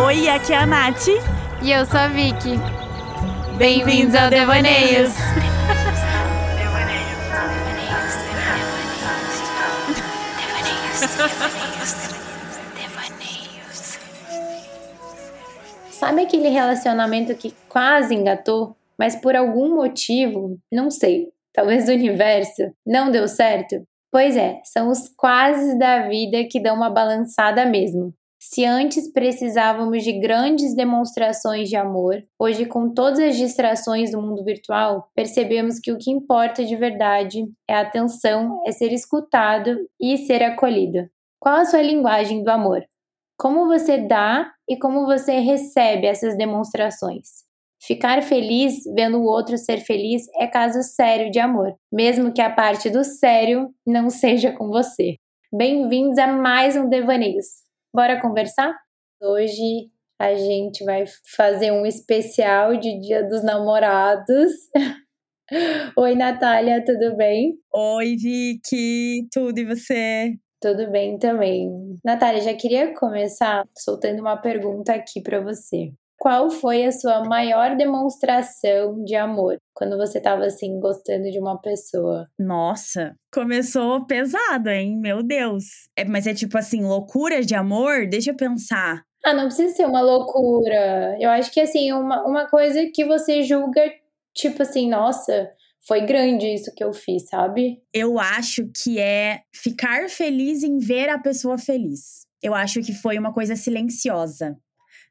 Oi, aqui é a Nath. E eu sou a Vicky. Bem-vindos ao Devaneios. Sabe aquele relacionamento que quase engatou, mas por algum motivo, não sei, talvez do universo, não deu certo? Pois é, são os quases da vida que dão uma balançada mesmo. Se antes precisávamos de grandes demonstrações de amor, hoje, com todas as distrações do mundo virtual, percebemos que o que importa de verdade é a atenção, é ser escutado e ser acolhido. Qual a sua linguagem do amor? Como você dá e como você recebe essas demonstrações? Ficar feliz vendo o outro ser feliz é caso sério de amor, mesmo que a parte do sério não seja com você. Bem-vindos a mais um Devaneios. Bora conversar? Hoje a gente vai fazer um especial de Dia dos Namorados. Oi, Natália, tudo bem? Oi, Vicky, tudo e você? Tudo bem também. Natália, já queria começar soltando uma pergunta aqui para você qual foi a sua maior demonstração de amor quando você estava assim gostando de uma pessoa? Nossa, começou pesado, hein? Meu Deus. É, mas é tipo assim, loucura de amor? Deixa eu pensar. Ah, não precisa ser uma loucura. Eu acho que assim, uma, uma coisa que você julga, tipo assim, nossa, foi grande isso que eu fiz, sabe? Eu acho que é ficar feliz em ver a pessoa feliz. Eu acho que foi uma coisa silenciosa.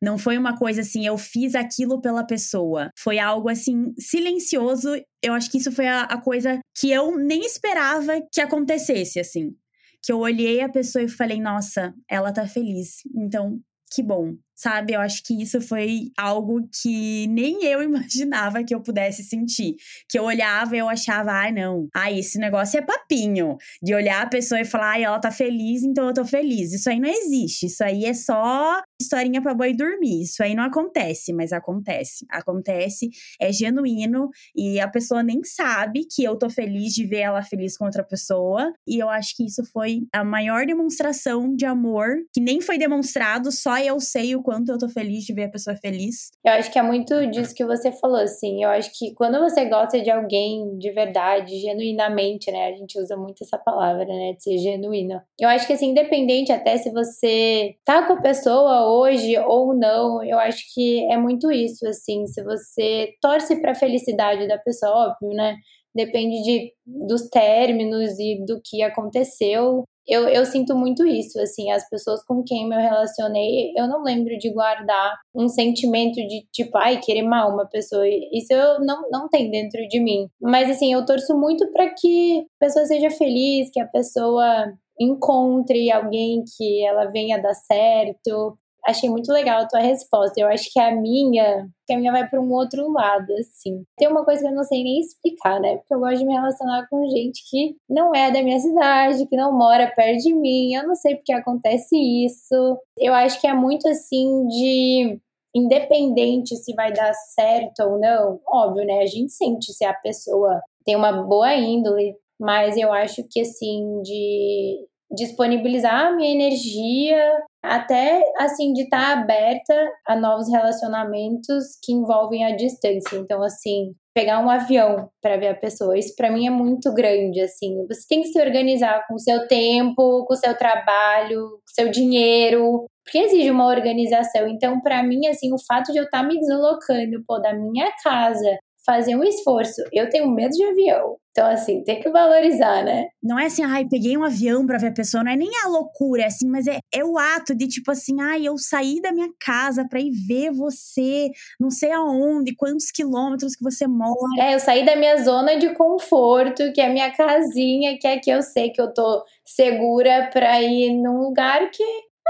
Não foi uma coisa assim, eu fiz aquilo pela pessoa. Foi algo assim, silencioso. Eu acho que isso foi a, a coisa que eu nem esperava que acontecesse, assim. Que eu olhei a pessoa e falei, nossa, ela tá feliz. Então, que bom sabe? Eu acho que isso foi algo que nem eu imaginava que eu pudesse sentir. Que eu olhava e eu achava, ai, ah, não, ai, esse negócio é papinho. De olhar a pessoa e falar, ai, ela tá feliz, então eu tô feliz. Isso aí não existe. Isso aí é só historinha pra boi dormir. Isso aí não acontece, mas acontece. Acontece, é genuíno e a pessoa nem sabe que eu tô feliz de ver ela feliz com outra pessoa. E eu acho que isso foi a maior demonstração de amor que nem foi demonstrado, só eu sei o quanto eu tô feliz de ver a pessoa feliz. Eu acho que é muito disso que você falou, assim. Eu acho que quando você gosta de alguém de verdade, genuinamente, né? A gente usa muito essa palavra, né? De ser genuíno. Eu acho que, assim, independente até se você tá com a pessoa hoje ou não, eu acho que é muito isso, assim. Se você torce pra felicidade da pessoa, óbvio, né? Depende de, dos términos e do que aconteceu eu, eu sinto muito isso, assim, as pessoas com quem eu relacionei, eu não lembro de guardar um sentimento de tipo, ai, querer mal uma pessoa. Isso eu não, não tem dentro de mim. Mas, assim, eu torço muito para que a pessoa seja feliz, que a pessoa encontre alguém que ela venha dar certo, Achei muito legal a tua resposta. Eu acho que a minha, que a minha vai para um outro lado, assim. Tem uma coisa que eu não sei nem explicar, né? Porque eu gosto de me relacionar com gente que não é da minha cidade, que não mora perto de mim. Eu não sei porque acontece isso. Eu acho que é muito assim de independente se vai dar certo ou não, óbvio, né? A gente sente se a pessoa tem uma boa índole, mas eu acho que assim de disponibilizar a minha energia, até assim de estar tá aberta a novos relacionamentos que envolvem a distância. Então, assim, pegar um avião para ver a pessoa, isso para mim é muito grande, assim. Você tem que se organizar com o seu tempo, com o seu trabalho, com o seu dinheiro, porque exige uma organização. Então, para mim, assim, o fato de eu estar tá me deslocando, pô, da minha casa fazer um esforço. Eu tenho medo de avião. Então, assim, tem que valorizar, né? Não é assim, ai, peguei um avião pra ver a pessoa, não é nem a loucura, é assim, mas é, é o ato de tipo assim, ai, eu saí da minha casa pra ir ver você, não sei aonde, quantos quilômetros que você mora. É, eu saí da minha zona de conforto, que é a minha casinha, que é que eu sei que eu tô segura pra ir num lugar que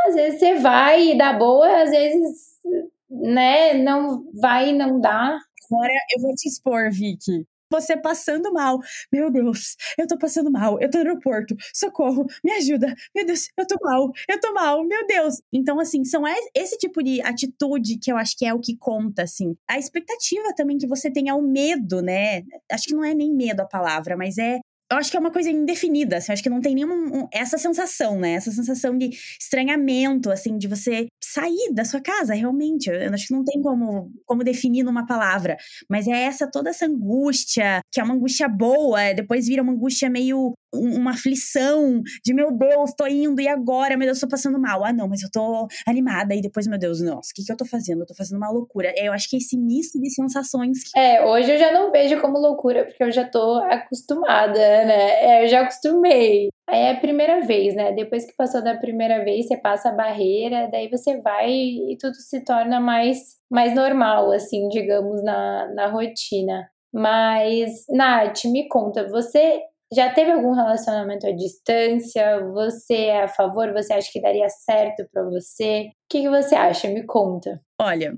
às vezes você vai e dá boa, às vezes, né, não vai e não dá. Agora eu vou te expor, Vicky. Você passando mal. Meu Deus, eu tô passando mal. Eu tô no aeroporto. Socorro, me ajuda. Meu Deus, eu tô mal. Eu tô mal. Meu Deus. Então, assim, são esse tipo de atitude que eu acho que é o que conta, assim. A expectativa também que você tenha o medo, né? Acho que não é nem medo a palavra, mas é eu acho que é uma coisa indefinida, assim, eu acho que não tem nenhuma um, essa sensação, né? Essa sensação de estranhamento, assim, de você sair da sua casa, realmente. Eu acho que não tem como, como definir numa palavra. Mas é essa toda essa angústia, que é uma angústia boa, depois vira uma angústia meio uma aflição de meu Deus, tô indo e agora, meu Deus, tô passando mal. Ah, não, mas eu tô animada e depois, meu Deus, nossa, o que que eu tô fazendo? Eu tô fazendo uma loucura. É, eu acho que esse misto de sensações. Que... É, hoje eu já não vejo como loucura, porque eu já tô acostumada, né? É, eu já acostumei. Aí é a primeira vez, né? Depois que passou da primeira vez, você passa a barreira, daí você vai e tudo se torna mais, mais normal, assim, digamos, na, na rotina. Mas, Nath, me conta, você já teve algum relacionamento à distância? Você é a favor? Você acha que daria certo para você? O que, que você acha? Me conta. Olha,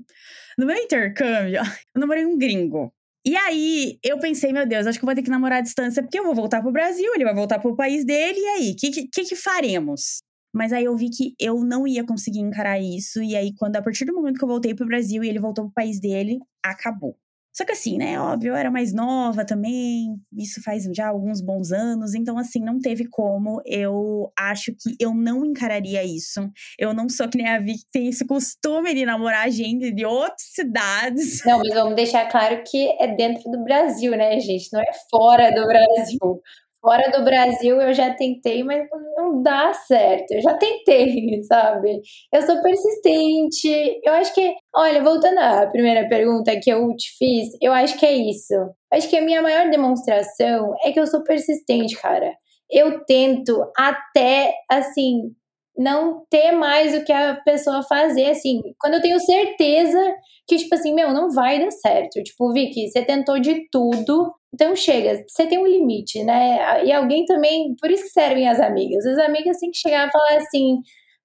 no meu intercâmbio, eu namorei um gringo. E aí, eu pensei, meu Deus, acho que eu vou ter que namorar à distância, porque eu vou voltar pro Brasil, ele vai voltar pro país dele, e aí, o que, que, que faremos? Mas aí eu vi que eu não ia conseguir encarar isso, e aí, quando a partir do momento que eu voltei pro Brasil e ele voltou pro país dele, acabou. Só que assim, né, óbvio, eu era mais nova também, isso faz já alguns bons anos, então assim, não teve como. Eu acho que eu não encararia isso. Eu não sou que nem a Vi que tem esse costume de namorar gente de outras cidades. Não, mas vamos deixar claro que é dentro do Brasil, né, gente? Não é fora do Brasil. Fora do Brasil eu já tentei, mas não dá certo. Eu já tentei, sabe? Eu sou persistente. Eu acho que, olha, voltando à primeira pergunta que eu te fiz, eu acho que é isso. Acho que a minha maior demonstração é que eu sou persistente, cara. Eu tento até, assim, não ter mais o que a pessoa fazer, assim, quando eu tenho certeza que, tipo assim, meu, não vai dar certo. Tipo, Vicky, você tentou de tudo, então chega, você tem um limite, né? E alguém também, por isso que servem as amigas. As amigas têm que chegar e falar assim,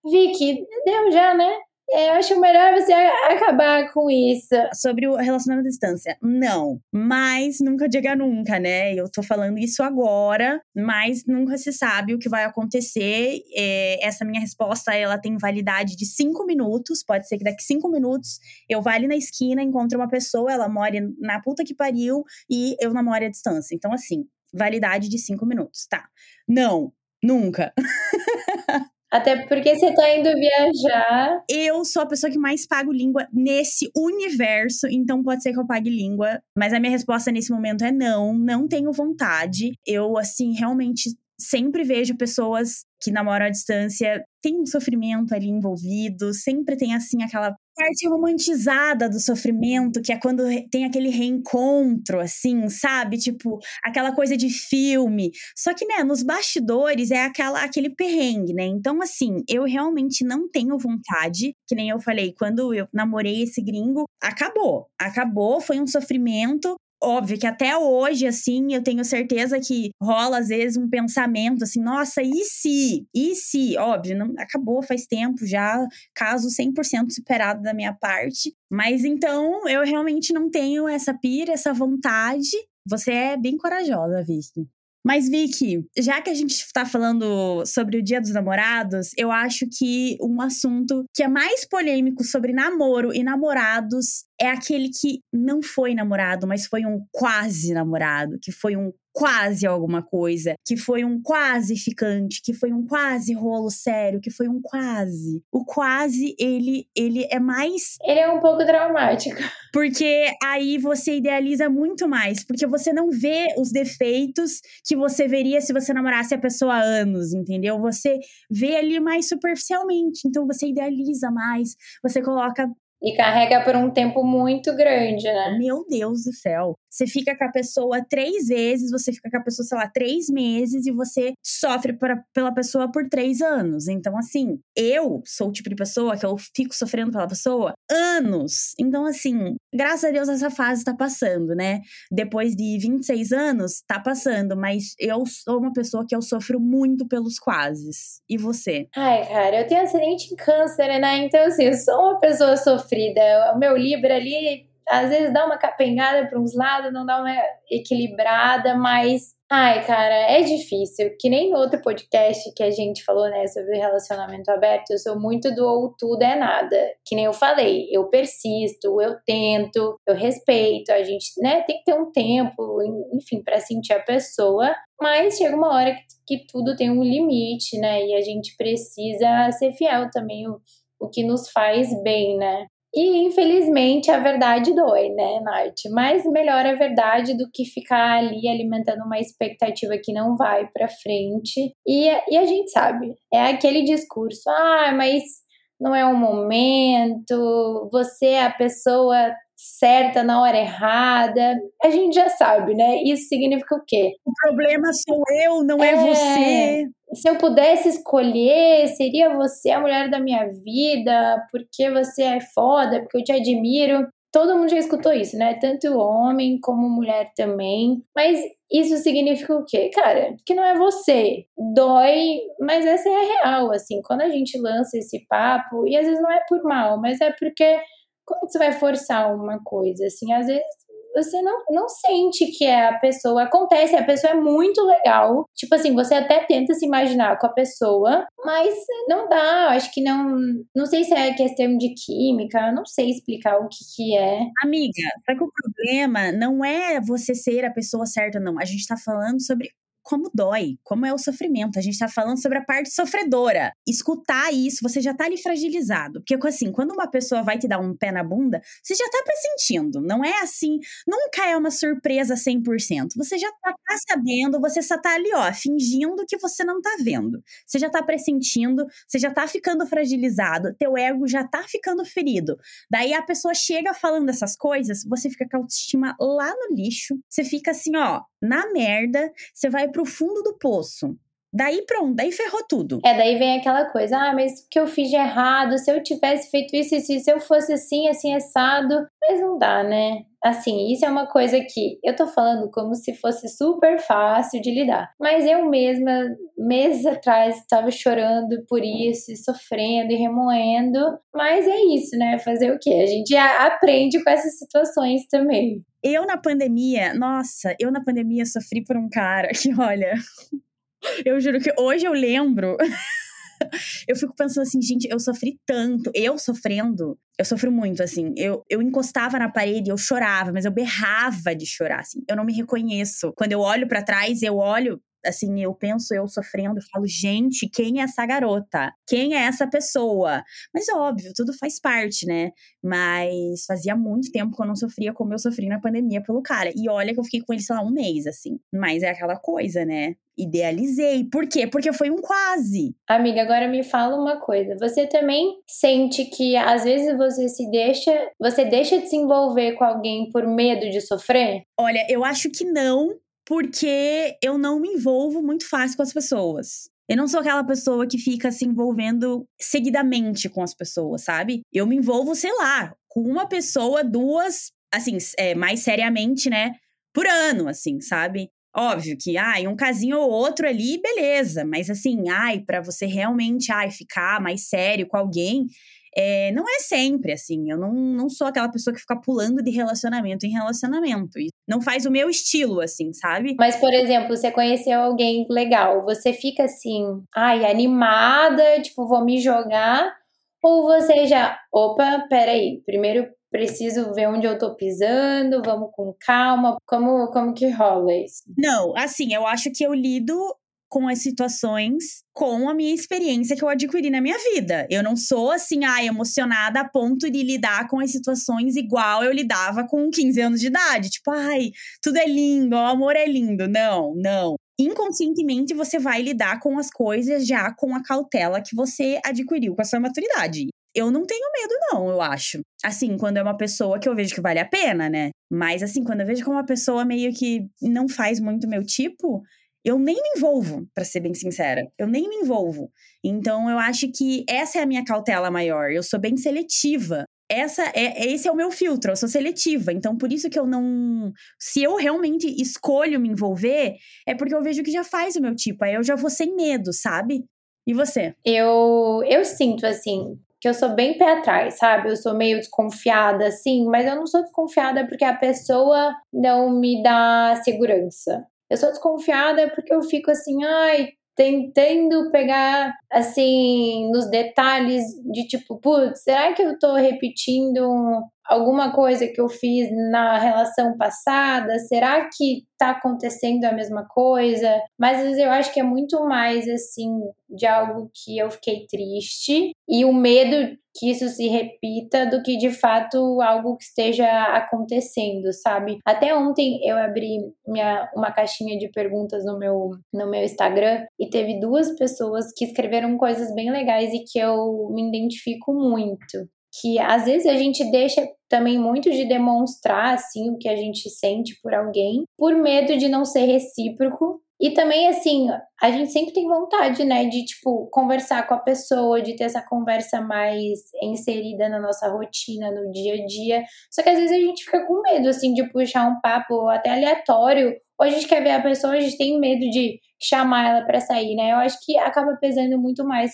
Vicky, deu já, né? É, eu acho melhor você acabar com isso. Sobre o relacionamento à distância. Não. Mas nunca diga nunca, né? Eu tô falando isso agora, mas nunca se sabe o que vai acontecer. É, essa minha resposta, ela tem validade de cinco minutos. Pode ser que daqui cinco minutos eu vá ali na esquina, encontre uma pessoa, ela mora na puta que pariu e eu namoro à distância. Então, assim, validade de cinco minutos, tá? Não, nunca. Até porque você tá indo viajar. Eu sou a pessoa que mais pago língua nesse universo, então pode ser que eu pague língua. Mas a minha resposta nesse momento é não, não tenho vontade. Eu, assim, realmente sempre vejo pessoas que namoram à distância, tem um sofrimento ali envolvido, sempre tem assim aquela parte romantizada do sofrimento, que é quando tem aquele reencontro, assim, sabe? Tipo, aquela coisa de filme. Só que, né, nos bastidores é aquela, aquele perrengue, né? Então, assim, eu realmente não tenho vontade, que nem eu falei, quando eu namorei esse gringo, acabou. Acabou, foi um sofrimento óbvio que até hoje, assim, eu tenho certeza que rola às vezes um pensamento assim, nossa, e se? E se? Óbvio, não, acabou faz tempo já, caso 100% superado da minha parte. Mas então, eu realmente não tenho essa pira, essa vontade. Você é bem corajosa, Vicky. Mas, Vicky, já que a gente está falando sobre o Dia dos Namorados, eu acho que um assunto que é mais polêmico sobre namoro e namorados é aquele que não foi namorado, mas foi um quase namorado, que foi um quase alguma coisa, que foi um quase ficante, que foi um quase rolo sério, que foi um quase. O quase, ele, ele é mais. Ele é um pouco traumático. Porque aí você idealiza muito mais, porque você não vê os defeitos que você veria se você namorasse a pessoa há anos, entendeu? Você vê ali mais superficialmente, então você idealiza mais, você coloca e carrega por um tempo muito grande, né? Meu Deus do céu. Você fica com a pessoa três vezes, você fica com a pessoa, sei lá, três meses e você sofre pra, pela pessoa por três anos. Então, assim, eu sou o tipo de pessoa que eu fico sofrendo pela pessoa anos. Então, assim, graças a Deus essa fase tá passando, né? Depois de 26 anos, tá passando, mas eu sou uma pessoa que eu sofro muito pelos quases. E você? Ai, cara, eu tenho acidente em câncer, né? Então, assim, eu sou uma pessoa sofrida. O meu Libra ali às vezes dá uma capengada para uns lados, não dá uma equilibrada, mas ai, cara, é difícil. Que nem no outro podcast que a gente falou, né, sobre relacionamento aberto, eu sou muito do ou tudo é nada. Que nem eu falei, eu persisto, eu tento, eu respeito, a gente, né, tem que ter um tempo, enfim, para sentir a pessoa, mas chega uma hora que, que tudo tem um limite, né, e a gente precisa ser fiel também o que nos faz bem, né? E infelizmente a verdade dói, né, Nath? Mas melhor a verdade do que ficar ali alimentando uma expectativa que não vai para frente. E, e a gente sabe, é aquele discurso: ah, mas não é o momento, você é a pessoa certa na hora errada. A gente já sabe, né? Isso significa o quê? O problema sou eu, não é, é você. Se eu pudesse escolher, seria você a mulher da minha vida, porque você é foda, porque eu te admiro. Todo mundo já escutou isso, né? Tanto homem como mulher também. Mas isso significa o quê? Cara, que não é você. Dói, mas essa é a real, assim. Quando a gente lança esse papo, e às vezes não é por mal, mas é porque como você vai forçar uma coisa? Assim, às vezes você não, não sente que é a pessoa. Acontece, a pessoa é muito legal. Tipo assim, você até tenta se imaginar com a pessoa, mas não dá. Acho que não. Não sei se é questão de química, não sei explicar o que, que é. Amiga, só que o problema não é você ser a pessoa certa, não. A gente tá falando sobre como dói, como é o sofrimento. A gente tá falando sobre a parte sofredora. Escutar isso, você já tá ali fragilizado. Porque, assim, quando uma pessoa vai te dar um pé na bunda, você já tá pressentindo. Não é assim, nunca é uma surpresa 100%. Você já tá, tá sabendo, você só tá ali, ó, fingindo que você não tá vendo. Você já tá pressentindo, você já tá ficando fragilizado, teu ego já tá ficando ferido. Daí a pessoa chega falando essas coisas, você fica com a autoestima lá no lixo, você fica assim, ó, na merda, você vai pro fundo do poço. Daí pronto, daí ferrou tudo. É, daí vem aquela coisa, ah, mas o que eu fiz de errado? Se eu tivesse feito isso, isso, se eu fosse assim, assim, assado. Mas não dá, né? Assim, isso é uma coisa que eu tô falando como se fosse super fácil de lidar. Mas eu mesma, meses atrás, estava chorando por isso, e sofrendo e remoendo. Mas é isso, né? Fazer o quê? A gente aprende com essas situações também. Eu na pandemia, nossa, eu na pandemia sofri por um cara que, olha, eu juro que hoje eu lembro. eu fico pensando assim, gente, eu sofri tanto. Eu sofrendo, eu sofro muito, assim. Eu, eu encostava na parede, eu chorava, mas eu berrava de chorar, assim. Eu não me reconheço. Quando eu olho para trás, eu olho assim, eu penso eu sofrendo, falo, gente, quem é essa garota? Quem é essa pessoa? Mas óbvio, tudo faz parte, né? Mas fazia muito tempo que eu não sofria como eu sofri na pandemia pelo cara. E olha que eu fiquei com ele, sei lá, um mês, assim. Mas é aquela coisa, né? Idealizei. Por quê? Porque foi um quase. Amiga, agora me fala uma coisa. Você também sente que às vezes você se deixa, você deixa de se envolver com alguém por medo de sofrer? Olha, eu acho que não, porque eu não me envolvo muito fácil com as pessoas. Eu não sou aquela pessoa que fica se envolvendo seguidamente com as pessoas, sabe? Eu me envolvo, sei lá, com uma pessoa, duas, assim, é, mais seriamente, né? Por ano, assim, sabe? Óbvio que, ai, um casinho ou outro ali, beleza. Mas assim, ai, para você realmente, ai, ficar mais sério com alguém, é, não é sempre assim. Eu não, não sou aquela pessoa que fica pulando de relacionamento em relacionamento. E não faz o meu estilo, assim, sabe? Mas, por exemplo, você conheceu alguém legal, você fica assim, ai, animada, tipo, vou me jogar. Ou você já, opa, peraí, primeiro preciso ver onde eu tô pisando, vamos com calma. Como, como que rola isso? Não, assim, eu acho que eu lido com as situações com a minha experiência que eu adquiri na minha vida. Eu não sou assim, ai, emocionada a ponto de lidar com as situações igual eu lidava com 15 anos de idade. Tipo, ai, tudo é lindo, o amor é lindo. Não, não. Inconscientemente você vai lidar com as coisas já com a cautela que você adquiriu com a sua maturidade. Eu não tenho medo, não, eu acho. Assim, quando é uma pessoa que eu vejo que vale a pena, né? Mas, assim, quando eu vejo que é uma pessoa meio que não faz muito meu tipo, eu nem me envolvo, para ser bem sincera. Eu nem me envolvo. Então eu acho que essa é a minha cautela maior. Eu sou bem seletiva. Essa é esse é o meu filtro, eu sou seletiva. Então por isso que eu não, se eu realmente escolho me envolver, é porque eu vejo que já faz o meu tipo. Aí eu já vou sem medo, sabe? E você? Eu eu sinto assim, que eu sou bem pé atrás, sabe? Eu sou meio desconfiada, assim, mas eu não sou desconfiada porque a pessoa não me dá segurança. Eu sou desconfiada porque eu fico assim, ai, tentando pegar, assim, nos detalhes de tipo, putz, será que eu tô repetindo alguma coisa que eu fiz na relação passada? Será que tá acontecendo a mesma coisa? Mas às vezes eu acho que é muito mais assim de algo que eu fiquei triste e o medo que isso se repita do que de fato algo que esteja acontecendo, sabe? Até ontem eu abri minha, uma caixinha de perguntas no meu, no meu Instagram e teve duas pessoas que escreveram coisas bem legais e que eu me identifico muito que às vezes a gente deixa também muito de demonstrar assim o que a gente sente por alguém, por medo de não ser recíproco. E também assim, a gente sempre tem vontade, né, de tipo conversar com a pessoa, de ter essa conversa mais inserida na nossa rotina, no dia a dia. Só que às vezes a gente fica com medo assim de puxar um papo até aleatório, ou a gente quer ver a pessoa, a gente tem medo de chamar ela para sair, né? Eu acho que acaba pesando muito mais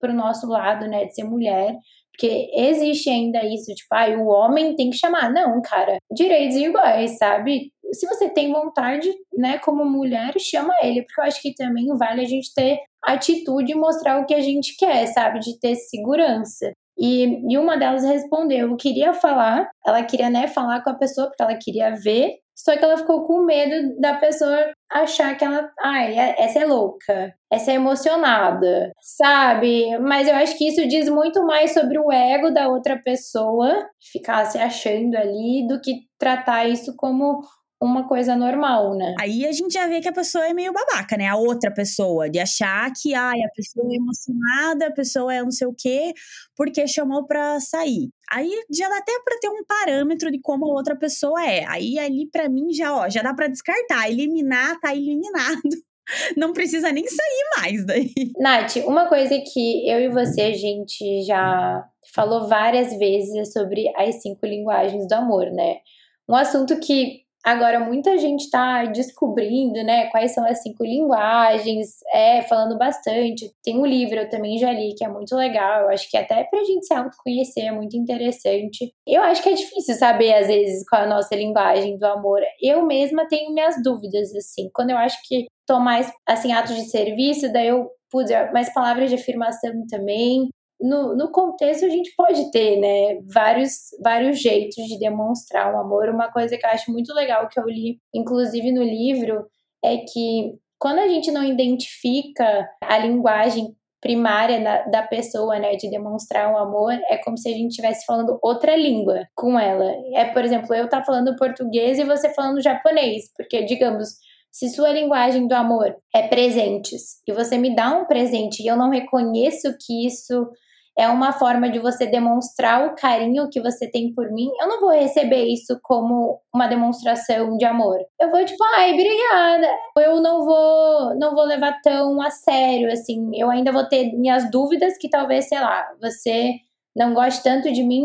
pro nosso lado, né, de ser mulher porque existe ainda isso, tipo, ah, o homem tem que chamar. Não, cara, direitos iguais, sabe? Se você tem vontade, né, como mulher, chama ele, porque eu acho que também vale a gente ter atitude e mostrar o que a gente quer, sabe? De ter segurança. E, e uma delas respondeu, eu queria falar, ela queria, né, falar com a pessoa, porque ela queria ver, só que ela ficou com medo da pessoa achar que ela, ai, é, essa é louca, essa é emocionada, sabe? Mas eu acho que isso diz muito mais sobre o ego da outra pessoa, ficar se achando ali, do que tratar isso como uma coisa normal, né? Aí a gente já vê que a pessoa é meio babaca, né? A outra pessoa, de achar que ai, a pessoa é emocionada, a pessoa é não sei o quê, porque chamou pra sair. Aí já dá até pra ter um parâmetro de como a outra pessoa é. Aí ali para mim já, ó, já dá para descartar, eliminar, tá eliminado. Não precisa nem sair mais daí. Nath, uma coisa que eu e você, a gente já falou várias vezes é sobre as cinco linguagens do amor, né? Um assunto que Agora, muita gente está descobrindo, né, quais são as cinco linguagens, é, falando bastante. Tem um livro, eu também já li, que é muito legal. Eu acho que até pra gente se autoconhecer é muito interessante. Eu acho que é difícil saber, às vezes, qual é a nossa linguagem do amor. Eu mesma tenho minhas dúvidas, assim. Quando eu acho que tô mais, assim, atos de serviço, daí eu pude mais palavras de afirmação também no, no contexto a gente pode ter, né, vários, vários jeitos de demonstrar o um amor. Uma coisa que eu acho muito legal que eu li, inclusive no livro, é que quando a gente não identifica a linguagem primária da, da pessoa, né, de demonstrar o um amor, é como se a gente estivesse falando outra língua com ela. É, por exemplo, eu tá falando português e você falando japonês, porque digamos, se sua linguagem do amor é presentes e você me dá um presente e eu não reconheço que isso é uma forma de você demonstrar o carinho que você tem por mim, eu não vou receber isso como uma demonstração de amor. Eu vou tipo, ai, obrigada. Eu não vou, não vou levar tão a sério assim. Eu ainda vou ter minhas dúvidas que talvez, sei lá, você não goste tanto de mim.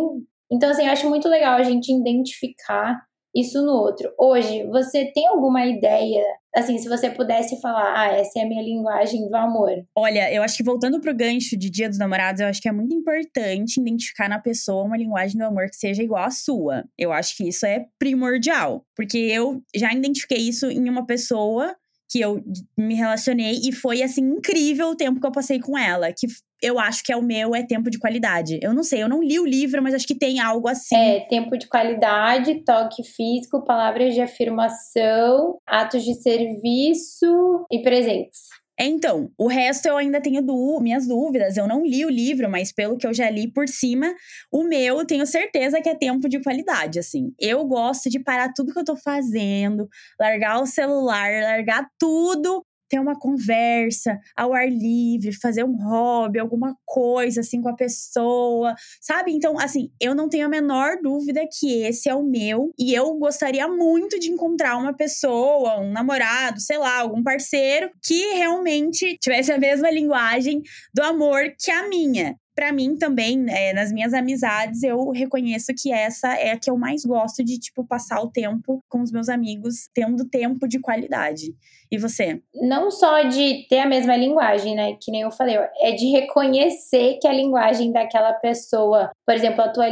Então assim, eu acho muito legal a gente identificar isso no outro. Hoje, você tem alguma ideia, assim, se você pudesse falar, ah, essa é a minha linguagem do amor? Olha, eu acho que voltando pro gancho de Dia dos Namorados, eu acho que é muito importante identificar na pessoa uma linguagem do amor que seja igual à sua. Eu acho que isso é primordial, porque eu já identifiquei isso em uma pessoa que eu me relacionei e foi assim incrível o tempo que eu passei com ela, que eu acho que é o meu é tempo de qualidade. Eu não sei, eu não li o livro, mas acho que tem algo assim. É, tempo de qualidade, toque físico, palavras de afirmação, atos de serviço e presentes. É, então, o resto eu ainda tenho minhas dúvidas. Eu não li o livro, mas pelo que eu já li por cima, o meu eu tenho certeza que é tempo de qualidade, assim. Eu gosto de parar tudo que eu tô fazendo, largar o celular, largar tudo ter uma conversa ao ar livre, fazer um hobby, alguma coisa assim com a pessoa, sabe? Então, assim, eu não tenho a menor dúvida que esse é o meu e eu gostaria muito de encontrar uma pessoa, um namorado, sei lá, algum parceiro que realmente tivesse a mesma linguagem do amor que a minha para mim também, é, nas minhas amizades, eu reconheço que essa é a que eu mais gosto de, tipo, passar o tempo com os meus amigos, tendo tempo de qualidade. E você? Não só de ter a mesma linguagem, né? Que nem eu falei, é de reconhecer que a linguagem daquela pessoa, por exemplo, a tua,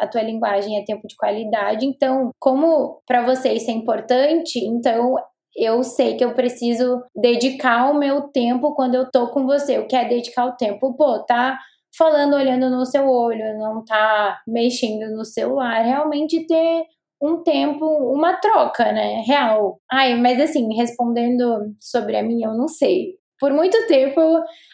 a tua linguagem é tempo de qualidade. Então, como para você isso é importante, então eu sei que eu preciso dedicar o meu tempo quando eu tô com você. O que é dedicar o tempo? Pô, tá falando, olhando no seu olho, não tá mexendo no celular, realmente ter um tempo, uma troca, né? Real. Ai, mas assim, respondendo sobre a minha, eu não sei. Por muito tempo,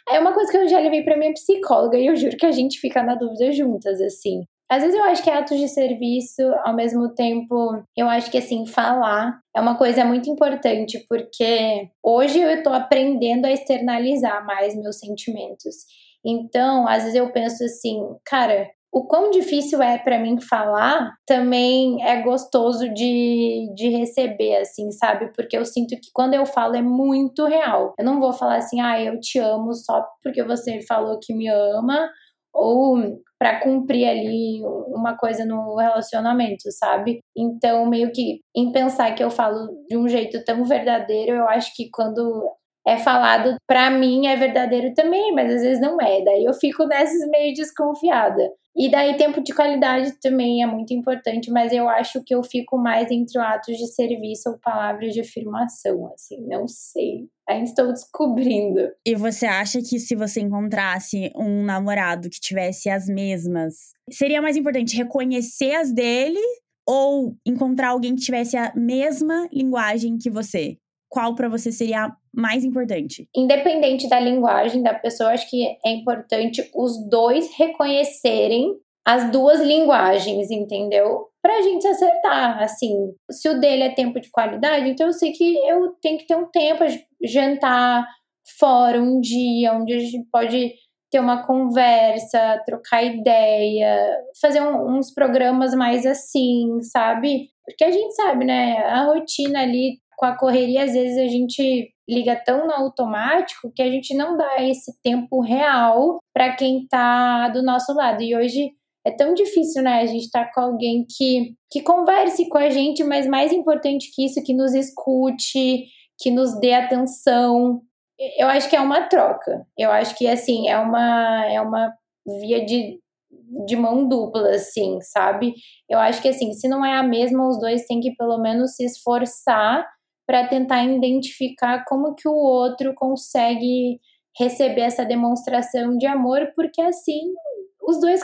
é uma coisa que eu já levei para minha psicóloga e eu juro que a gente fica na dúvida juntas, assim. Às vezes eu acho que é atos de serviço, ao mesmo tempo, eu acho que assim, falar é uma coisa muito importante, porque hoje eu tô aprendendo a externalizar mais meus sentimentos. Então, às vezes eu penso assim, cara, o quão difícil é para mim falar também é gostoso de, de receber, assim, sabe? Porque eu sinto que quando eu falo é muito real. Eu não vou falar assim, ah, eu te amo só porque você falou que me ama, ou para cumprir ali uma coisa no relacionamento, sabe? Então, meio que em pensar que eu falo de um jeito tão verdadeiro, eu acho que quando é falado para mim é verdadeiro também, mas às vezes não é. Daí eu fico nesses meio desconfiada. E daí tempo de qualidade também é muito importante, mas eu acho que eu fico mais entre atos de serviço ou palavras de afirmação, assim, não sei. Ainda estou descobrindo. E você acha que se você encontrasse um namorado que tivesse as mesmas, seria mais importante reconhecer as dele ou encontrar alguém que tivesse a mesma linguagem que você? Qual para você seria mais importante? Independente da linguagem da pessoa, acho que é importante os dois reconhecerem as duas linguagens, entendeu? Pra gente acertar, assim, se o dele é tempo de qualidade, então eu sei que eu tenho que ter um tempo, jantar fora um dia, onde a gente pode ter uma conversa, trocar ideia, fazer um, uns programas mais assim, sabe? Porque a gente sabe, né? A rotina ali com a correria, às vezes a gente liga tão no automático que a gente não dá esse tempo real para quem está do nosso lado. E hoje é tão difícil, né? A gente tá com alguém que, que converse com a gente, mas mais importante que isso, que nos escute, que nos dê atenção. Eu acho que é uma troca. Eu acho que, assim, é uma, é uma via de, de mão dupla, assim, sabe? Eu acho que, assim, se não é a mesma, os dois têm que pelo menos se esforçar para tentar identificar como que o outro consegue receber essa demonstração de amor, porque assim os dois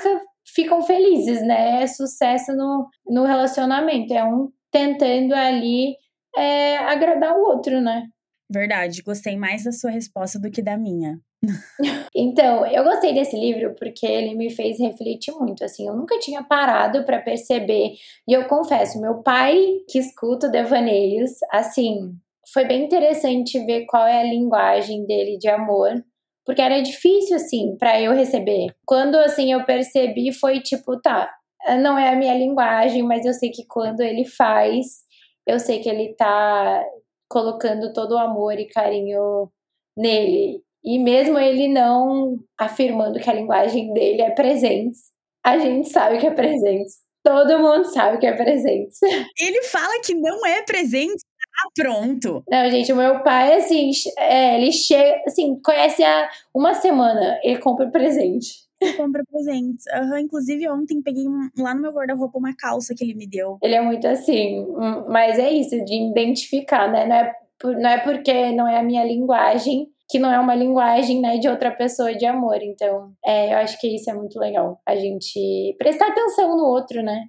ficam felizes, né? É sucesso no, no relacionamento, é um tentando ali é, agradar o outro, né? Verdade, gostei mais da sua resposta do que da minha. então, eu gostei desse livro porque ele me fez refletir muito. Assim, eu nunca tinha parado para perceber. E eu confesso, meu pai que escuta devaneios, assim, foi bem interessante ver qual é a linguagem dele de amor, porque era difícil assim para eu receber. Quando assim eu percebi foi tipo, tá, não é a minha linguagem, mas eu sei que quando ele faz, eu sei que ele tá colocando todo o amor e carinho nele. E mesmo ele não afirmando que a linguagem dele é presente, a gente sabe que é presente. Todo mundo sabe que é presente. Ele fala que não é presente. Ah, pronto. Não, gente, o meu pai, assim, é, ele chega, assim, conhece há uma semana, ele compra presente. compra presentes. Uhum, inclusive, ontem peguei lá no meu guarda-roupa uma calça que ele me deu. Ele é muito assim, hum, mas é isso, de identificar, né? Não é, não é porque não é a minha linguagem que não é uma linguagem né, de outra pessoa de amor. Então, é, eu acho que isso é muito legal. A gente prestar atenção no outro, né?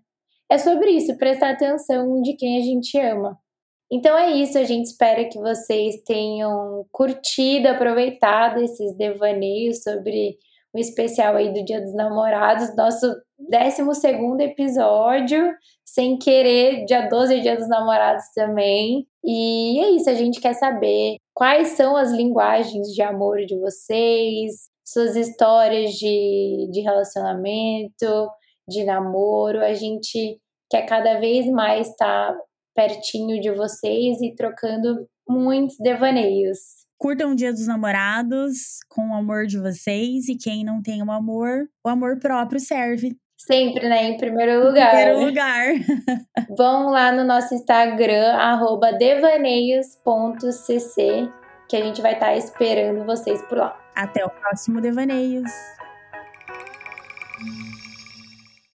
É sobre isso, prestar atenção de quem a gente ama. Então é isso, a gente espera que vocês tenham curtido, aproveitado esses devaneios sobre o especial aí do Dia dos Namorados, nosso 12 episódio, sem querer, dia 12 é Dia dos Namorados também. E é isso, a gente quer saber quais são as linguagens de amor de vocês, suas histórias de, de relacionamento, de namoro. A gente quer cada vez mais estar pertinho de vocês e trocando muitos devaneios. Curtam o Dia dos Namorados com o amor de vocês e quem não tem o um amor, o amor próprio serve. Sempre, né? Em primeiro lugar. Em primeiro lugar. Vão lá no nosso Instagram, devaneios.cc, que a gente vai estar tá esperando vocês por lá. Até o próximo Devaneios.